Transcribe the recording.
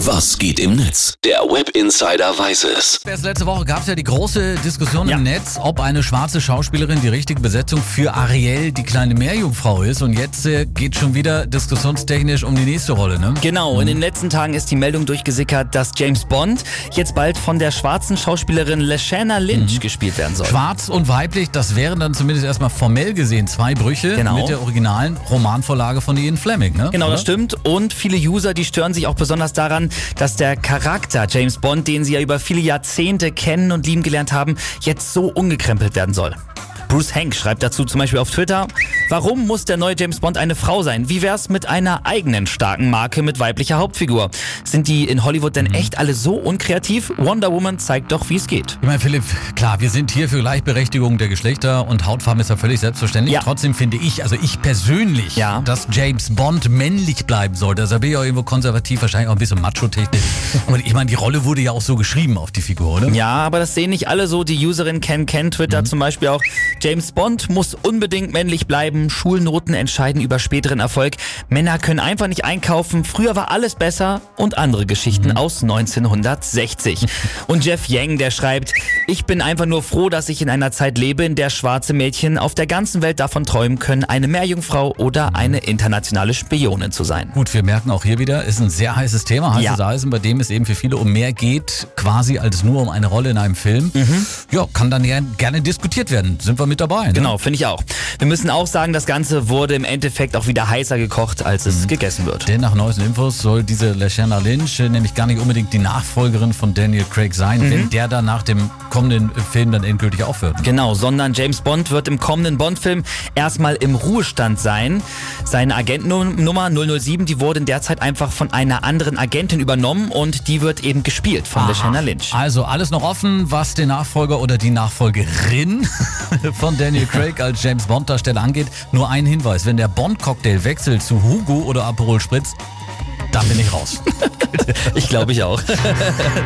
Was geht im Netz? Der Web Insider weiß es. Erst letzte Woche gab es ja die große Diskussion Ja. im Netz, ob eine schwarze Schauspielerin die richtige Besetzung für Ariel, die kleine Meerjungfrau ist. Und jetzt äh, geht schon wieder diskussionstechnisch um die nächste Rolle, ne? Genau, in den letzten Tagen ist die Meldung durchgesickert, dass James Bond jetzt bald von der schwarzen Schauspielerin Lashana Lynch gespielt werden soll. Schwarz und weiblich, das wären dann zumindest erstmal formell gesehen zwei Brüche Genau. mit der originalen Romanvorlage von Ian Fleming, ne? Genau, das Oder? stimmt. Und viele User, die stören sich auch besonders daran, dass der Charakter James Bond, den sie ja über viele Jahrzehnte kennen und lieben gelernt haben, jetzt so umgekrempelt werden soll. Bruce Hank schreibt dazu zum Beispiel auf Twitter, warum muss der neue James Bond eine Frau sein? Wie wär's mit einer eigenen starken Marke mit weiblicher Hauptfigur? Sind die in Hollywood denn echt alle so unkreativ? Wonder Woman zeigt doch, wie es geht. Ich meine, Philipp, klar, wir sind hier für Gleichberechtigung der Geschlechter und Hautfarben ist ja völlig selbstverständlich. Ja. Trotzdem finde ich, also ich persönlich, Ja. dass James Bond männlich bleiben sollte. Da bin ich auch irgendwo konservativ, wahrscheinlich auch ein bisschen macho-technisch. Aber ich meine, die Rolle wurde ja auch so geschrieben auf die Figur, oder? Ja, aber das sehen nicht alle so. Die Userin Ken Ken Twitter zum Beispiel auch. James Bond muss unbedingt männlich bleiben. Schulnoten entscheiden über späteren Erfolg. Männer können einfach nicht einkaufen. Früher war alles besser und andere Geschichten aus 1960. Und Jeff Yang, der schreibt, ich bin einfach nur froh, dass ich in einer Zeit lebe, in der schwarze Mädchen auf der ganzen Welt davon träumen können, eine Meerjungfrau oder eine internationale Spionin zu sein. Gut, wir merken auch hier wieder, ist ein sehr heißes Thema, heißes Ja. Eisen, bei dem es eben für viele um mehr geht, quasi als nur um eine Rolle in einem Film. Ja, kann dann ja gerne diskutiert werden. Sind wir mit dabei. Ne? Genau, finde ich auch. Wir müssen auch sagen, das Ganze wurde im Endeffekt auch wieder heißer gekocht, als es gegessen wird. Denn nach neuesten Infos soll diese Lashana Lynch äh, nämlich gar nicht unbedingt die Nachfolgerin von Daniel Craig sein, Mhm. wenn der dann nach dem kommenden Film dann endgültig aufhört. Genau, sondern James Bond wird im kommenden Bond-Film erstmal im Ruhestand sein. Seine Agentennummer 007, die wurde derzeit einfach von einer anderen Agentin übernommen und die wird eben gespielt von Lashana Lynch. Also alles noch offen, was den Nachfolger oder die Nachfolgerin von Daniel Craig als James Bond Darsteller angeht. Nur ein Hinweis, wenn der Bond Cocktail wechselt zu Hugo oder Aperol Spritz, dann bin ich raus. Ich glaube ich auch.